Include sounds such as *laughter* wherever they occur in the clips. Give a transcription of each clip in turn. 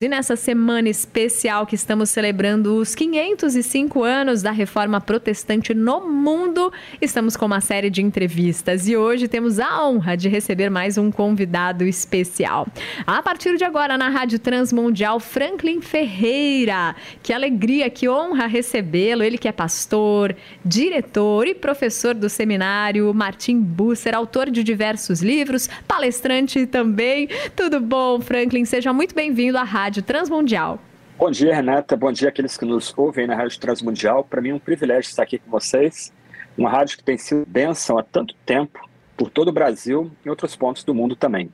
E nessa semana especial que estamos celebrando os 505 anos da reforma protestante no mundo, estamos com uma série de entrevistas e hoje temos a honra de receber mais um convidado especial. A partir de agora, na Rádio Transmundial, Franklin Ferreira. Que alegria, que honra recebê-lo. Ele que é pastor, diretor e professor do seminário Martim Busser, autor de diversos livros, palestrante também. Tudo bom, Franklin? Seja muito bem-vindo à Rádio Rádio Transmundial. Bom dia, Renata. Bom dia àqueles que nos ouvem na Rádio Transmundial. Para mim é um privilégio estar aqui com vocês. Uma rádio que tem sido bênção há tanto tempo por todo o Brasil e outros pontos do mundo também.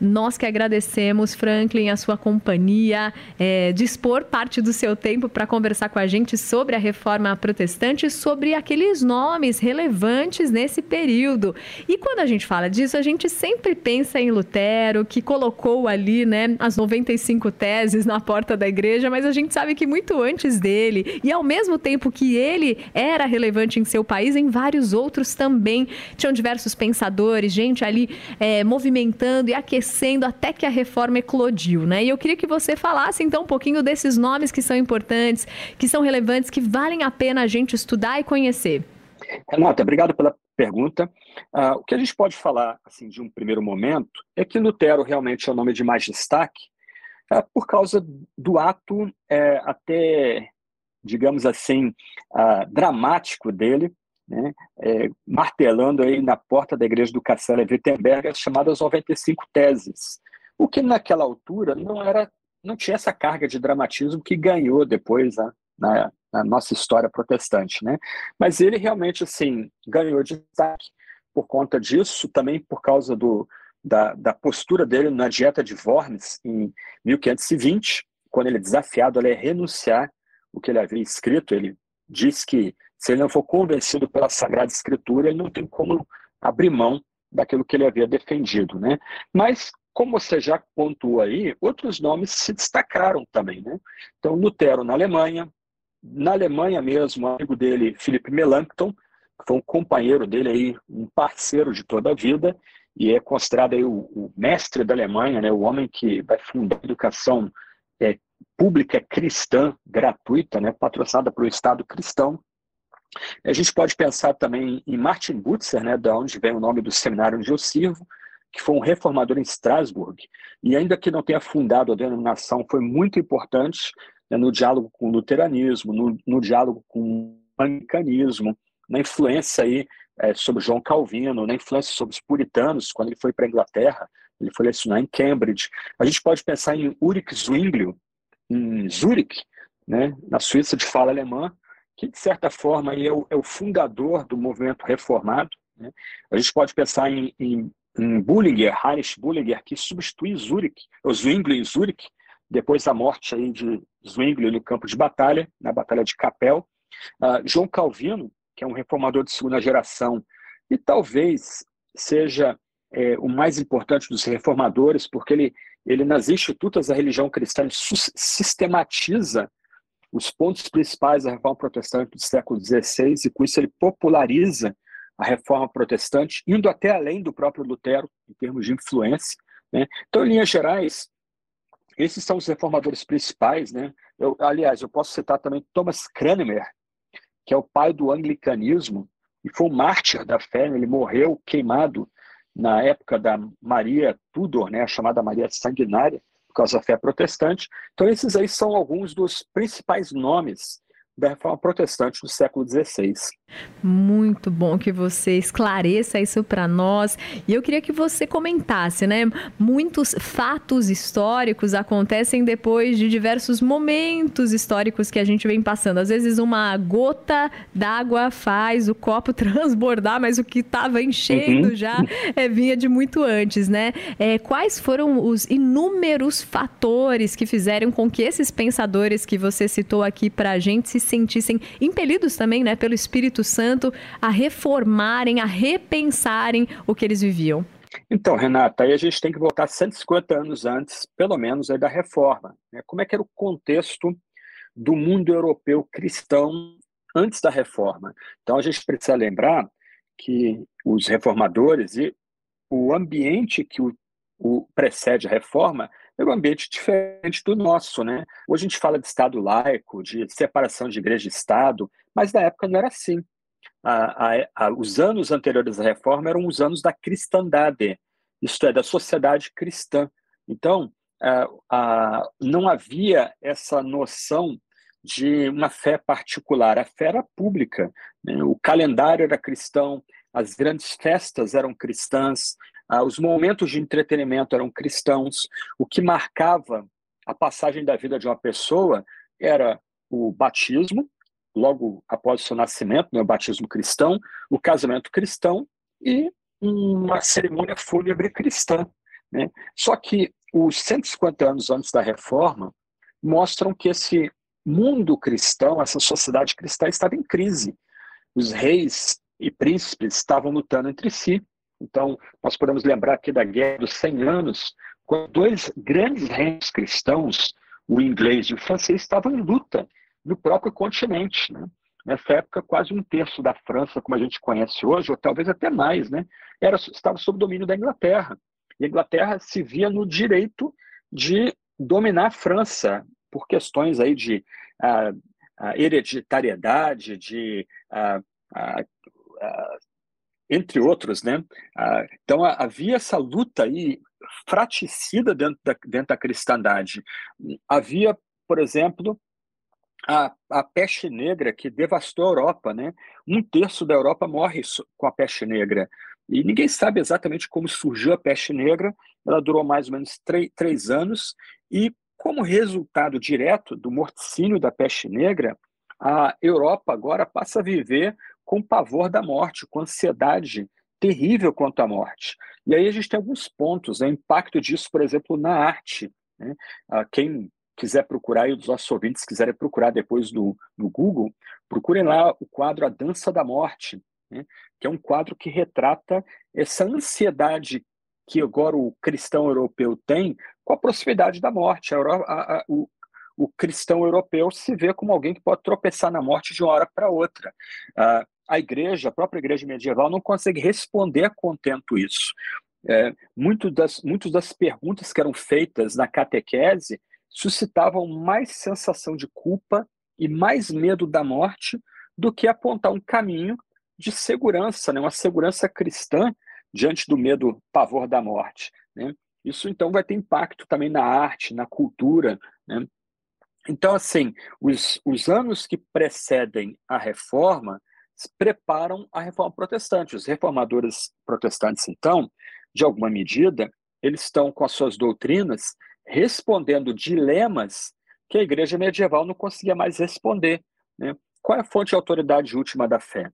Nós que agradecemos, Franklin, a sua companhia, é, dispor parte do seu tempo para conversar com a gente sobre a reforma protestante, sobre aqueles nomes relevantes nesse período. E quando a gente fala disso, a gente sempre pensa em Lutero, que colocou ali né, as 95 teses na porta da igreja, mas a gente sabe que muito antes dele, e ao mesmo tempo que ele era relevante em seu país, em vários outros também tinham diversos pensadores, gente ali é, movimentando e aquecendo acontecendo até que a reforma eclodiu, né? E eu queria que você falasse então um pouquinho desses nomes que são importantes, que são relevantes, que valem a pena a gente estudar e conhecer. Renata, obrigado pela pergunta. Uh, o que a gente pode falar assim de um primeiro momento é que Lutero realmente é o nome de mais destaque uh, por causa do ato é, até, digamos assim, uh, dramático dele né, é, martelando aí na porta da igreja do Castelo Wittenberg as chamadas 95 teses, o que naquela altura não era, não tinha essa carga de dramatismo que ganhou depois na, na, nossa história protestante, né? Mas ele realmente assim ganhou destaque por conta disso, também por causa do, da, da postura dele na dieta de Worms em 1520, quando ele é desafiado a renunciar o que ele havia escrito, ele diz que se ele não for convencido pela Sagrada Escritura, ele não tem como abrir mão daquilo que ele havia defendido, né? Mas como você já pontuou aí, outros nomes se destacaram também, né? Então, Lutero na Alemanha, na Alemanha mesmo, o amigo dele, Philip Melanchthon, que foi um companheiro dele aí, um parceiro de toda a vida, e é considerado aí o, o mestre da Alemanha, né? O homem que vai fundar a educação é, pública cristã gratuita, né? Patrocinada pelo Estado cristão. A gente pode pensar também em Martin Butzer, né, da onde vem o nome do seminário onde eu sirvo, que foi um reformador em Strasbourg, e ainda que não tenha fundado a denominação, foi muito importante né, no diálogo com o luteranismo, no, no diálogo com o anglicanismo, na influência aí é, sobre João Calvino, na influência sobre os puritanos, quando ele foi para a Inglaterra, ele foi lecionar em Cambridge. A gente pode pensar em Ulrich Zwinglio, em Zurich, né, na Suíça de fala alemã, que, de certa forma, é o, é o fundador do movimento reformado. Né? A gente pode pensar em, em, em Bullinger, Heinrich Bullinger, que substitui Zurich, Zwingli em Zurich, depois da morte aí de Zwingli no campo de batalha, na Batalha de Capel. Uh, João Calvino, que é um reformador de segunda geração, e talvez seja é, o mais importante dos reformadores, porque ele, ele nas institutas da religião cristã sistematiza os pontos principais da reforma protestante do século XVI, e com isso ele populariza a reforma protestante, indo até além do próprio Lutero, em termos de influência. Né? Então, em linhas gerais, esses são os reformadores principais. Né? Eu, aliás, eu posso citar também Thomas Cranmer, que é o pai do anglicanismo, e foi um mártir da fé, né? ele morreu queimado na época da Maria Tudor, né? a chamada Maria Sanguinária, por causa da fé protestante. Então, esses aí são alguns dos principais nomes da reforma protestante do século XVI. Muito bom que você esclareça isso para nós. E eu queria que você comentasse, né? Muitos fatos históricos acontecem depois de diversos momentos históricos que a gente vem passando. Às vezes uma gota d'água faz o copo *laughs* transbordar, mas o que estava enchendo uhum. já é, vinha de muito antes, né? É, quais foram os inúmeros fatores que fizeram com que esses pensadores que você citou aqui para a gente se sentissem impelidos também, né, pelo Espírito Santo a reformarem, a repensarem o que eles viviam? Então, Renata, aí a gente tem que voltar 150 anos antes, pelo menos, aí da reforma. Né? Como é que era o contexto do mundo europeu cristão antes da reforma? Então, a gente precisa lembrar que os reformadores e o ambiente que o, o precede a reforma um ambiente diferente do nosso, né? Hoje a gente fala de Estado laico, de separação de igreja e Estado, mas na época não era assim. A, a, a, os anos anteriores à reforma eram os anos da cristandade, isto é, da sociedade cristã. Então, não havia essa noção de uma fé particular, a fé era pública. Né? O calendário era cristão, as grandes festas eram cristãs, ah, os momentos de entretenimento eram cristãos. O que marcava a passagem da vida de uma pessoa era o batismo, logo após o seu nascimento, né, o batismo cristão, o casamento cristão e uma cerimônia fúnebre cristã. Né? Só que os 150 anos antes da reforma mostram que esse mundo cristão, essa sociedade cristã estava em crise. Os reis e príncipes estavam lutando entre si. Então, nós podemos lembrar aqui da Guerra dos 100 Anos, quando dois grandes reinos cristãos, o inglês e o francês, estavam em luta no próprio continente. Né? Nessa época, quase um terço da França, como a gente conhece hoje, ou talvez até mais, né? Era, estava sob domínio da Inglaterra. E a Inglaterra se via no direito de dominar a França por questões aí de uh, uh, hereditariedade, de uh, entre outros, né? então havia essa luta aí fraticida dentro da, dentro da cristandade. Havia, por exemplo, a, a peste negra que devastou a Europa, né? Um terço da Europa morre com a peste negra. E ninguém sabe exatamente como surgiu a peste negra, ela durou mais ou menos três anos, e como resultado direto do morticínio da peste negra, a Europa agora passa a viver com pavor da morte, com ansiedade terrível quanto à morte. E aí a gente tem alguns pontos, né? o impacto disso, por exemplo, na arte. Né? Quem quiser procurar, e os nossos ouvintes quiserem procurar depois no, no Google, procurem lá o quadro A Dança da Morte, né? que é um quadro que retrata essa ansiedade que agora o cristão europeu tem com a proximidade da morte. A, a, a, o, o, cristão europeu se vê como alguém que pode tropeçar na morte de uma hora para outra. Uh, a igreja, a própria igreja medieval, não consegue responder a contento isso. É, muito das, muitas das perguntas que eram feitas na catequese suscitavam mais sensação de culpa e mais medo da morte do que apontar um caminho de segurança, né? uma segurança cristã diante do medo, pavor da morte. Né? Isso então vai ter impacto também na arte, na cultura. Né? Então, assim, os, os anos que precedem a reforma preparam a reforma protestante. Os reformadores protestantes, então, de alguma medida, eles estão com as suas doutrinas respondendo dilemas que a igreja medieval não conseguia mais responder. Né? Qual é a fonte de autoridade última da fé?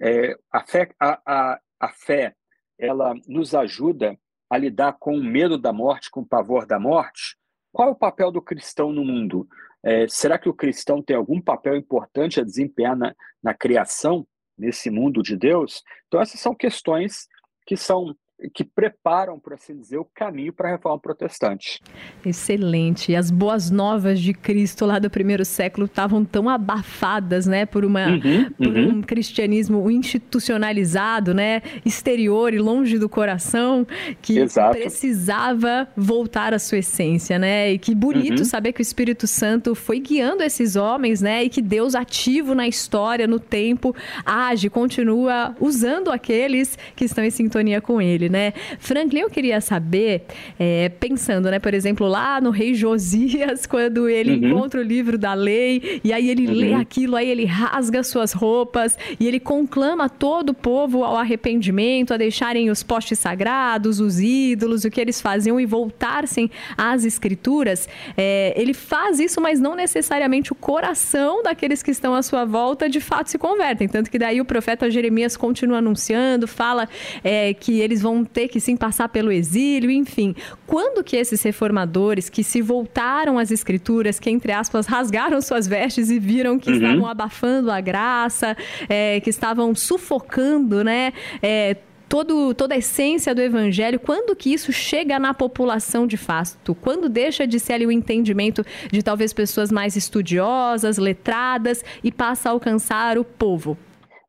É, a, fé a, a, a fé, ela nos ajuda a lidar com o medo da morte, com o pavor da morte. Qual é o papel do cristão no mundo? É, será que o cristão tem algum papel importante a desempenhar na, na criação, nesse mundo de Deus? Então, essas são questões que são que preparam, por assim dizer, o caminho para a reforma protestante. Excelente. E as boas novas de Cristo lá do primeiro século estavam tão abafadas, né, por, uma, uhum, por uhum. um cristianismo institucionalizado, né, exterior e longe do coração, que Exato. precisava voltar à sua essência, né? E que bonito uhum. saber que o Espírito Santo foi guiando esses homens, né, e que Deus ativo na história, no tempo, age, continua usando aqueles que estão em sintonia com ele né? Franklin, eu queria saber, é, pensando, né, por exemplo, lá no rei Josias, *laughs* quando ele uhum. encontra o livro da lei, e aí ele uhum. lê aquilo, aí ele rasga suas roupas, e ele conclama todo o povo ao arrependimento, a deixarem os postes sagrados, os ídolos, o que eles faziam e voltar-se às escrituras. É, ele faz isso, mas não necessariamente o coração daqueles que estão à sua volta de fato se convertem. Tanto que daí o profeta Jeremias continua anunciando, fala é, que eles vão ter que sim passar pelo exílio, enfim. Quando que esses reformadores que se voltaram às escrituras, que entre aspas rasgaram suas vestes e viram que uhum. estavam abafando a graça, é, que estavam sufocando, né? É, todo, toda a essência do evangelho, quando que isso chega na população de fato? Quando deixa de ser ali o entendimento de talvez pessoas mais estudiosas, letradas e passa a alcançar o povo?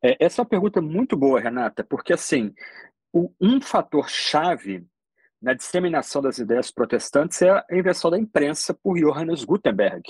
É, essa é uma pergunta muito boa, Renata, porque assim, um fator chave na disseminação das ideias protestantes é a invenção da imprensa por Johannes Gutenberg,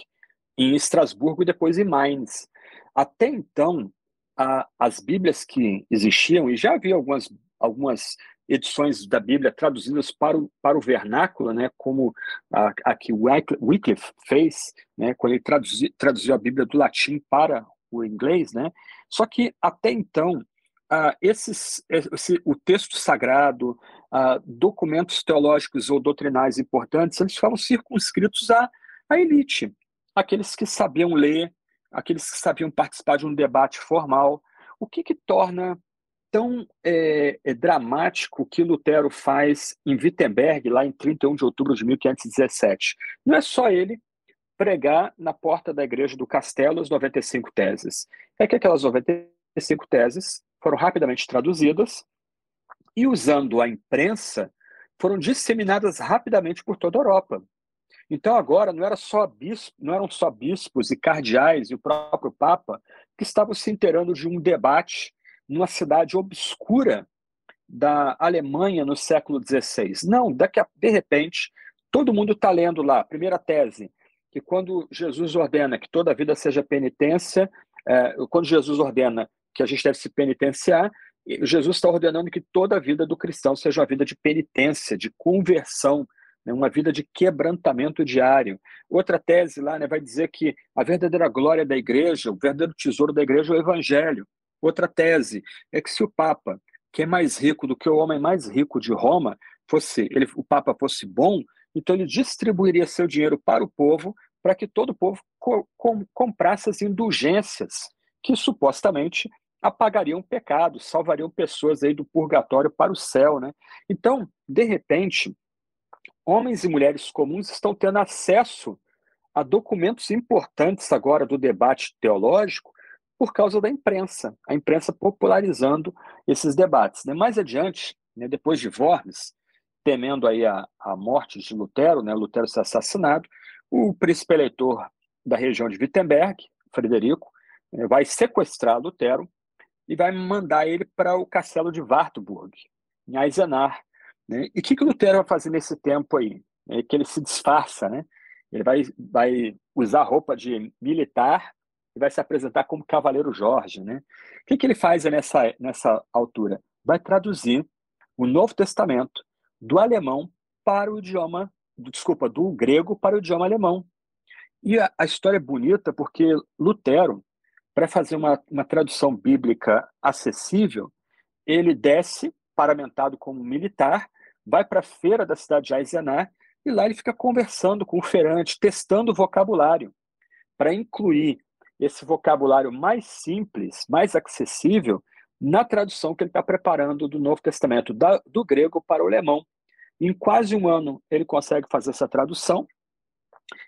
em Estrasburgo e depois em Mainz. Até então, a, as Bíblias que existiam, e já havia algumas, algumas edições da Bíblia traduzidas para o, para o vernáculo, né, como a, a que Wycliffe fez, né, quando ele traduzi, traduziu a Bíblia do latim para o inglês, né? Só que até então, uh, esses, esse, o texto sagrado, uh, documentos teológicos ou doutrinais importantes, eles ficavam circunscritos à, à elite, aqueles que sabiam ler, aqueles que sabiam participar de um debate formal. O que, que torna tão é, é, dramático o que Lutero faz em Wittenberg, lá em 31 de outubro de 1517? Não é só ele pregar na porta da igreja do castelo as 95 teses. É que aquelas 95 teses foram rapidamente traduzidas e, usando a imprensa, foram disseminadas rapidamente por toda a Europa. Então agora não, era só bispo, não eram só bispos e cardeais e o próprio Papa que estavam se inteirando de um debate numa cidade obscura da Alemanha no século XVI. Não, daqui a, de repente, todo mundo está lendo lá, primeira tese, que quando Jesus ordena que toda a vida seja penitência, é, quando Jesus ordena que a gente deve se penitenciar, Jesus está ordenando que toda a vida do cristão seja uma vida de penitência, de conversão, né, uma vida de quebrantamento diário. Outra tese lá né, vai dizer que a verdadeira glória da igreja, o verdadeiro tesouro da igreja é o evangelho. Outra tese é que se o Papa, que é mais rico do que o homem mais rico de Roma, fosse ele, o Papa fosse bom, então ele distribuiria seu dinheiro para o povo para que todo o povo co com, comprasse as indulgências que supostamente apagariam pecados, salvariam pessoas aí do purgatório para o céu, né? Então, de repente, homens e mulheres comuns estão tendo acesso a documentos importantes agora do debate teológico por causa da imprensa, a imprensa popularizando esses debates. Né? Mais adiante, né, depois de Worms, temendo aí a, a morte de Lutero, né, Lutero ser assassinado, o príncipe eleitor da região de Wittenberg, Frederico, vai sequestrar Lutero e vai mandar ele para o castelo de Wartburg, em Eisenach, né? E o que, que Lutero vai fazer nesse tempo aí? É que ele se disfarça, né? Ele vai, vai usar roupa de militar e vai se apresentar como Cavaleiro Jorge, né? O que, que ele faz nessa, nessa altura? Vai traduzir o Novo Testamento do alemão para o idioma, desculpa, do grego para o idioma alemão. E a, a história é bonita porque Lutero, para fazer uma, uma tradução bíblica acessível, ele desce paramentado como militar vai para a feira da cidade de Eisenach e lá ele fica conversando com o feirante, testando o vocabulário, para incluir esse vocabulário mais simples, mais acessível, na tradução que ele está preparando do Novo Testamento, da, do grego para o alemão. Em quase um ano, ele consegue fazer essa tradução.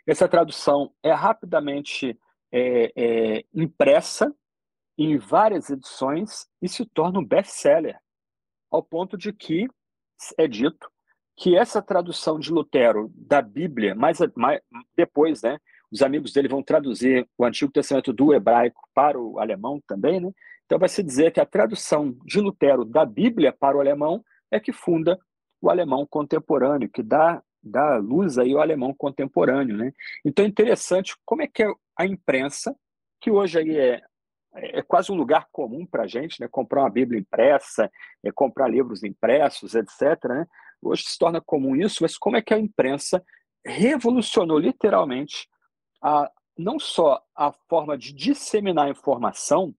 Essa tradução é rapidamente é, é, impressa em várias edições e se torna um best-seller, ao ponto de que é dito que essa tradução de Lutero da Bíblia, mais, mais depois, né, os amigos dele vão traduzir o Antigo Testamento do hebraico para o alemão também, né? Então vai se dizer que a tradução de Lutero da Bíblia para o alemão é que funda o alemão contemporâneo, que dá, dá luz aí ao alemão contemporâneo, né? Então é interessante como é que é a imprensa, que hoje aí é é, quase um lugar comum para a gente, né? comprar uma Bíblia impressa, é, comprar livros impressos, etc. Né? Hoje se torna comum isso, mas como é que a imprensa revolucionou literalmente a, não só a forma de disseminar informação,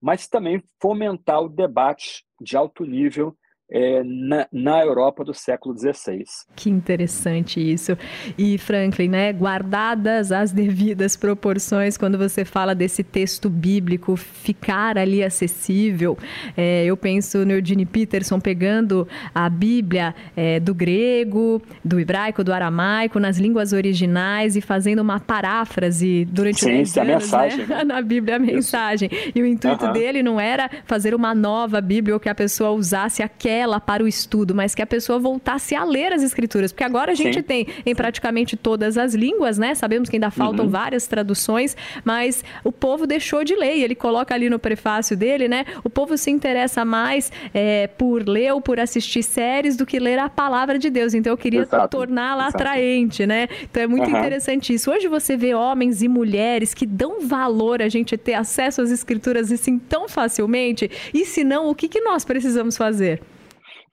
mas também fomentar o debate de alto nível é, na, na, Europa do século XVI. Que interessante isso. E, Franklin, né, guardadas as devidas proporções, quando você fala desse texto bíblico ficar ali acessível, é, eu penso no Eugene Peterson pegando a Bíblia é, do grego, do hebraico, do aramaico, nas línguas originais e fazendo uma paráfrase durante Sim, anos, a mensagem, né? *laughs* na Bíblia, a mensagem. Isso. E o intuito uhum. dele não era fazer uma nova Bíblia ou que a pessoa usasse aquela apela para o estudo, mas que a pessoa voltasse a ler as escrituras, porque agora a gente Sim. tem em praticamente todas as línguas, né? Sabemos que ainda faltam uhum. várias traduções, mas o povo deixou de ler. E ele coloca ali no prefácio dele, né? O povo se interessa mais é, por ler ou por assistir séries do que ler a palavra de Deus. Então eu queria torná-la atraente, né? Então é muito uhum. interessante isso. Hoje você vê homens e mulheres que dão valor a gente ter acesso às escrituras assim tão facilmente. E se não, o que, que nós precisamos fazer?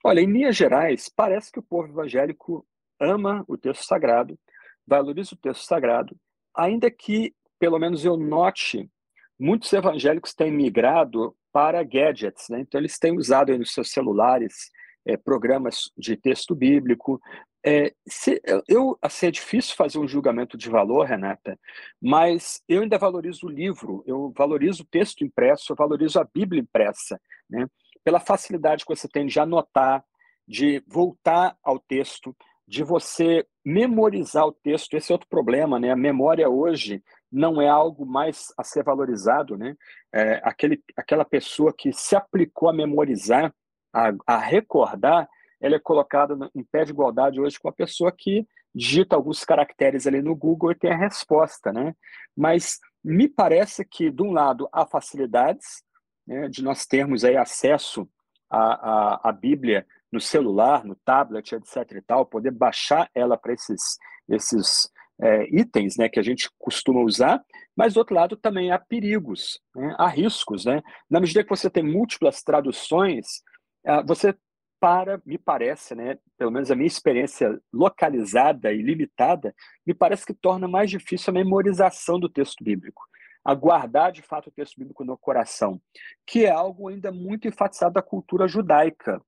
Olha, em linhas gerais, parece que o povo evangélico ama o texto sagrado, valoriza o texto sagrado, ainda que, pelo menos eu note, muitos evangélicos têm migrado para gadgets, né? então eles têm usado nos seus celulares é, programas de texto bíblico. É, se, eu, assim, é difícil fazer um julgamento de valor, Renata, mas eu ainda valorizo o livro, eu valorizo o texto impresso, eu valorizo a Bíblia impressa, né? Pela facilidade que você tem de anotar, de voltar ao texto, de você memorizar o texto. Esse é outro problema, né? A memória hoje não é algo mais a ser valorizado, né? É, aquele, aquela pessoa que se aplicou a memorizar, a, a recordar, ela é colocada em pé de igualdade hoje com a pessoa que digita alguns caracteres ali no Google e tem a resposta, né? Mas me parece que, de um lado, há facilidades né, de nós termos aí acesso à, à, à Bíblia no celular, no tablet, etc. e tal, poder baixar ela para esses, esses é, itens né, que a gente costuma usar, mas do outro lado também há perigos, né, há riscos. Né? Na medida que você tem múltiplas traduções, ah, você para, me parece, né, pelo menos a minha experiência localizada e limitada, me parece que torna mais difícil a memorização do texto bíblico a guardar de fato o texto bíblico no coração, que é algo ainda muito enfatizado da cultura judaica.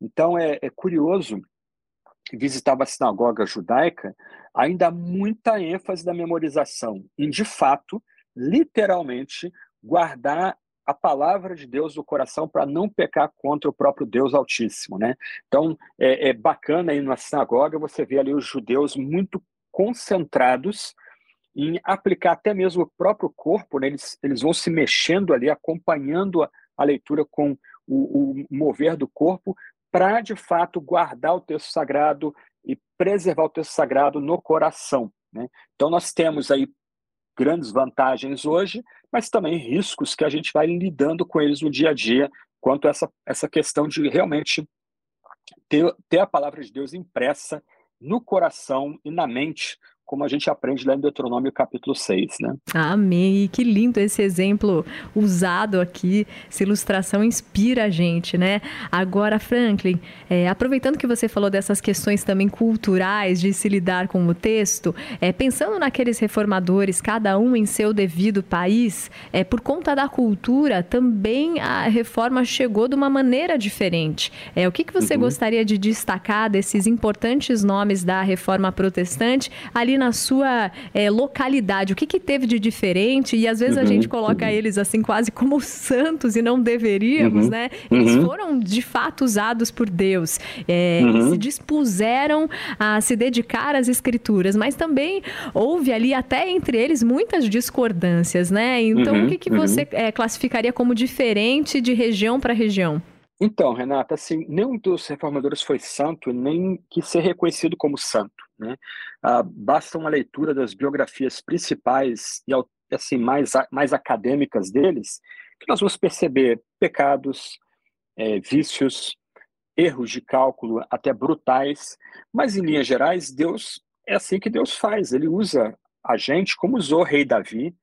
Então é, é curioso visitar a sinagoga judaica, ainda há muita ênfase da memorização, em de fato, literalmente, guardar a palavra de Deus no coração para não pecar contra o próprio Deus Altíssimo, né? Então é, é bacana aí na sinagoga você vê ali os judeus muito concentrados em aplicar até mesmo o próprio corpo, né? eles, eles vão se mexendo ali, acompanhando a, a leitura com o, o mover do corpo, para de fato guardar o texto sagrado e preservar o texto sagrado no coração. Né? Então, nós temos aí grandes vantagens hoje, mas também riscos que a gente vai lidando com eles no dia a dia, quanto a essa, essa questão de realmente ter, ter a palavra de Deus impressa no coração e na mente como a gente aprende lá em Deuteronômio capítulo 6, né? Amém. E que lindo esse exemplo usado aqui. Essa ilustração inspira a gente, né? Agora, Franklin, é, aproveitando que você falou dessas questões também culturais de se lidar com o texto, é, pensando naqueles reformadores, cada um em seu devido país, é, por conta da cultura, também a reforma chegou de uma maneira diferente. É, o que, que você uhum. gostaria de destacar desses importantes nomes da reforma protestante ali na sua é, localidade, o que, que teve de diferente? E às vezes uhum, a gente coloca uhum. eles assim quase como *laughs* santos e não deveríamos, uhum, né? Eles uhum. foram de fato usados por Deus, é, se dispuseram a se dedicar às escrituras, mas também houve ali até entre eles muitas discordâncias, né? Então o que, que você é, classificaria como diferente de região para região? Então, Renata, assim, nenhum dos reformadores foi santo, nem que ser reconhecido como santo. Né? Ah, basta uma leitura das biografias principais e assim mais, mais acadêmicas deles, que nós vamos perceber pecados, é, vícios, erros de cálculo até brutais, mas em linhas gerais, Deus é assim que Deus faz. Ele usa a gente como usou o rei Davi,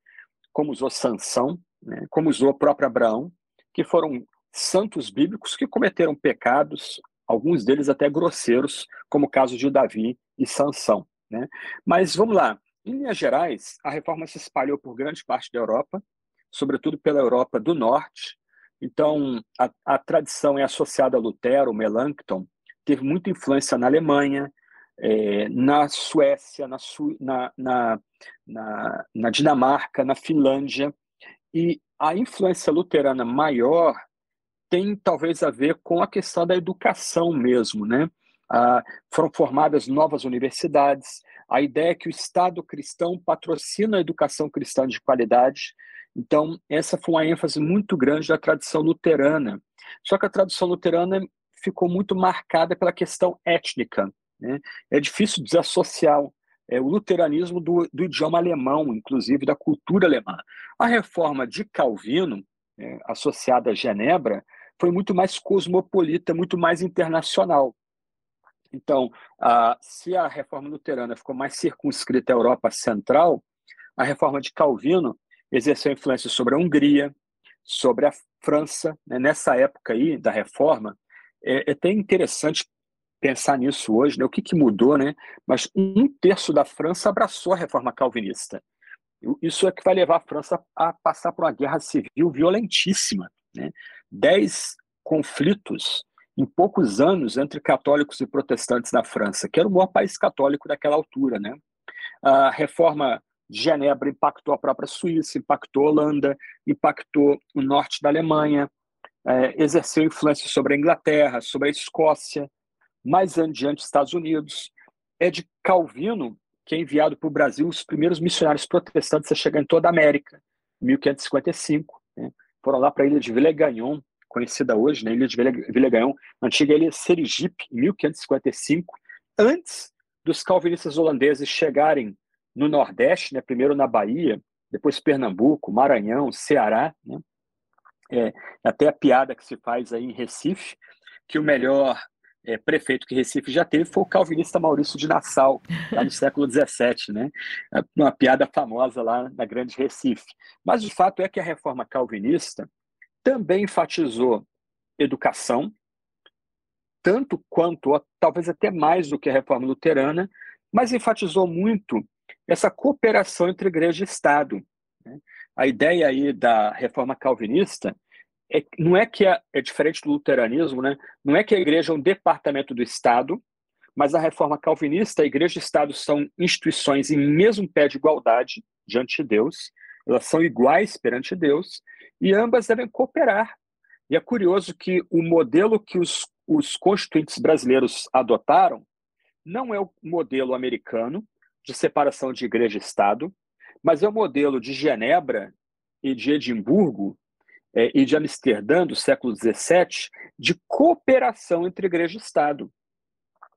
como usou Sansão, né? como usou o próprio Abraão, que foram santos bíblicos que cometeram pecados, alguns deles até grosseiros, como o caso de Davi e Sansão. Né? Mas vamos lá, em linhas gerais, a reforma se espalhou por grande parte da Europa, sobretudo pela Europa do Norte. Então, a, a tradição é associada a Lutero, Melanchthon, teve muita influência na Alemanha, é, na Suécia, na, na, na, na, na Dinamarca, na Finlândia, e a influência luterana maior tem talvez a ver com a questão da educação mesmo, né? Ah, foram formadas novas universidades, a ideia é que o Estado cristão patrocina a educação cristã de qualidade. Então, essa foi uma ênfase muito grande da tradição luterana. Só que a tradição luterana ficou muito marcada pela questão étnica. Né? É difícil desassociar é, o luteranismo do, do, idioma alemão, inclusive da cultura alemã. A reforma de Calvino, é, associada a Genebra, foi muito mais cosmopolita, muito mais internacional. Então, se a reforma luterana ficou mais circunscrita à Europa Central, a reforma de Calvino exerceu influência sobre a Hungria, sobre a França. Né? Nessa época aí da reforma, é, é até interessante pensar nisso hoje, né? o que, que mudou, né? Mas um terço da França abraçou a reforma calvinista. Isso é que vai levar a França a passar por uma guerra civil violentíssima, né? Dez conflitos em poucos anos entre católicos e protestantes na França, que era o maior país católico daquela altura, né? A reforma de Genebra impactou a própria Suíça, impactou a Holanda, impactou o norte da Alemanha, é, exerceu influência sobre a Inglaterra, sobre a Escócia, mais adiante Estados Unidos. É de Calvino que é enviado para o Brasil os primeiros missionários protestantes a chegar em toda a América, em 1555. Né? Foram lá para a ilha de Villegagnon, conhecida hoje, né? ilha de Villegagnon, antiga ilha Sergipe, em 1555, antes dos calvinistas holandeses chegarem no Nordeste, né? primeiro na Bahia, depois Pernambuco, Maranhão, Ceará, né? é, até a piada que se faz aí em Recife, que o melhor é, prefeito que Recife já teve foi o calvinista Maurício de Nassau, lá no século XVII, né? Uma piada famosa lá na Grande Recife. Mas o fato é que a reforma calvinista também enfatizou educação, tanto quanto, talvez até mais do que a reforma luterana, mas enfatizou muito essa cooperação entre igreja e Estado. Né? A ideia aí da reforma calvinista é, não é que é, é diferente do luteranismo, né? não é que a igreja é um departamento do Estado, mas a reforma calvinista, a igreja e o Estado são instituições em mesmo pé de igualdade diante de Deus, elas são iguais perante Deus, e ambas devem cooperar. E é curioso que o modelo que os, os constituintes brasileiros adotaram não é o modelo americano de separação de igreja e Estado, mas é o modelo de Genebra e de Edimburgo, é, e de Amsterdã, do século XVII, de cooperação entre igreja e Estado.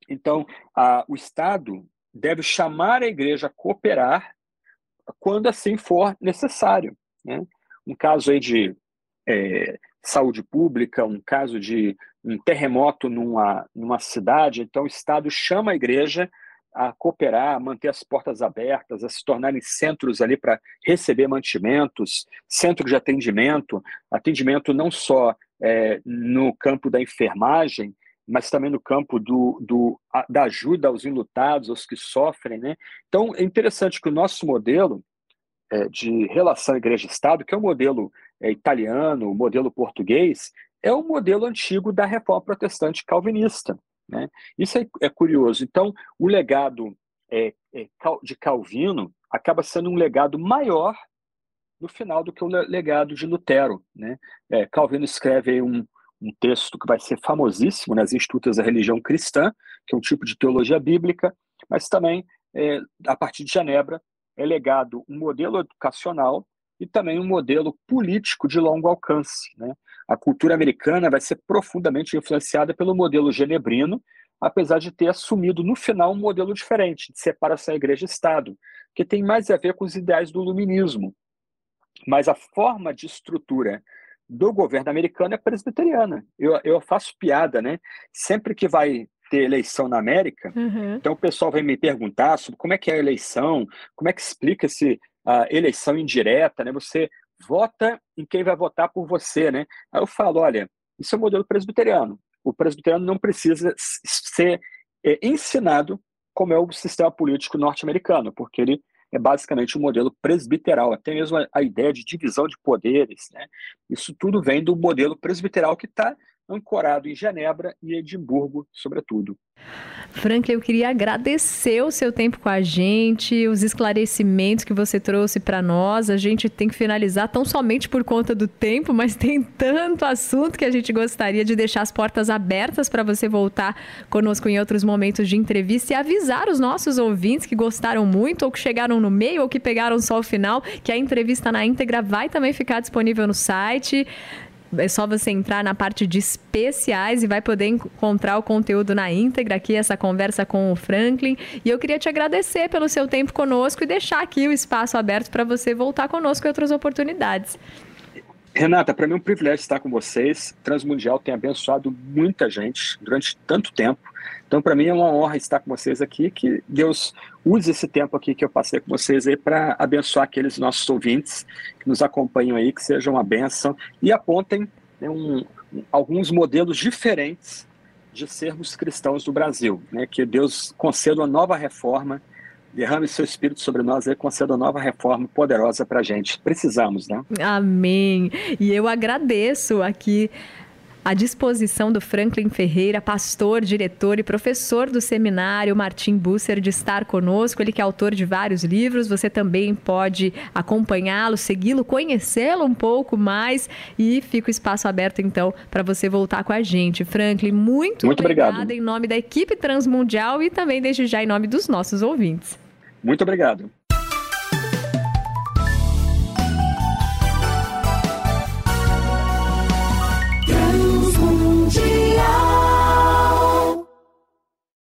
Então, a, o Estado deve chamar a igreja a cooperar quando assim for necessário. Né? Um caso aí de é, saúde pública, um caso de um terremoto numa, numa cidade, então o Estado chama a igreja a cooperar, a manter as portas abertas, a se tornarem centros ali para receber mantimentos, centro de atendimento, atendimento não só é, no campo da enfermagem, mas também no campo do, do, da ajuda aos enlutados, aos que sofrem. Né? Então, é interessante que o nosso modelo de relação igreja-estado, que é o modelo é, italiano, o modelo português, é o modelo antigo da reforma protestante calvinista. Né? Isso é, é, curioso. Então, o legado é, é, de Calvino acaba sendo um legado maior no final do que o legado de Lutero. Né? É, Calvino escreve um, um texto que vai ser famosíssimo nas Institutas da Religião Cristã, que é um tipo de teologia bíblica, mas também, é, a partir de Genebra, é legado um modelo educacional e também um modelo político de longo alcance. Né? A cultura americana vai ser profundamente influenciada pelo modelo genebrino, apesar de ter assumido no final um modelo diferente, de separação igreja Estado, que tem mais a ver com os ideais do iluminismo. Mas a forma de estrutura do governo americano é presbiteriana. Eu, eu faço piada, né? Sempre que vai ter eleição na América, uhum. então o pessoal vem me perguntar sobre como é que é a eleição, como é que explica esse a eleição indireta, né? Você vota em quem vai votar por você, né? Aí eu falo, olha, isso é o modelo presbiteriano. O presbiteriano não precisa ser é, ensinado como é o sistema político norte-americano, porque ele é basicamente um modelo presbiteral, até mesmo a, a ideia de divisão de poderes, né? Isso tudo vem do modelo presbiteral que está ancorado em Genebra e Edimburgo, sobretudo. Franklin, eu queria agradecer o seu tempo com a gente, os esclarecimentos que você trouxe para nós. A gente tem que finalizar tão somente por conta do tempo, mas tem tanto assunto que a gente gostaria de deixar as portas abertas para você voltar conosco em outros momentos de entrevista e avisar os nossos ouvintes que gostaram muito ou que chegaram no meio ou que pegaram só o final, que a entrevista na íntegra vai também ficar disponível no site é só você entrar na parte de especiais e vai poder encontrar o conteúdo na íntegra aqui, essa conversa com o Franklin. E eu queria te agradecer pelo seu tempo conosco e deixar aqui o espaço aberto para você voltar conosco em outras oportunidades. Renata, para mim é um privilégio estar com vocês. Transmundial tem abençoado muita gente durante tanto tempo. Então, para mim é uma honra estar com vocês aqui. Que Deus use esse tempo aqui que eu passei com vocês aí para abençoar aqueles nossos ouvintes que nos acompanham aí, que sejam uma bênção e apontem né, um, alguns modelos diferentes de sermos cristãos do Brasil. Né? Que Deus conceda uma nova reforma derrame seu espírito sobre nós e conceda uma nova reforma poderosa para a gente. Precisamos, né? Amém. E eu agradeço aqui a disposição do Franklin Ferreira, pastor, diretor e professor do seminário Martim Busser, de estar conosco. Ele que é autor de vários livros. Você também pode acompanhá-lo, segui-lo, conhecê-lo um pouco mais. E fica o espaço aberto, então, para você voltar com a gente. Franklin, muito, muito obrigado em nome da equipe Transmundial e também, desde já, em nome dos nossos ouvintes. Muito obrigado.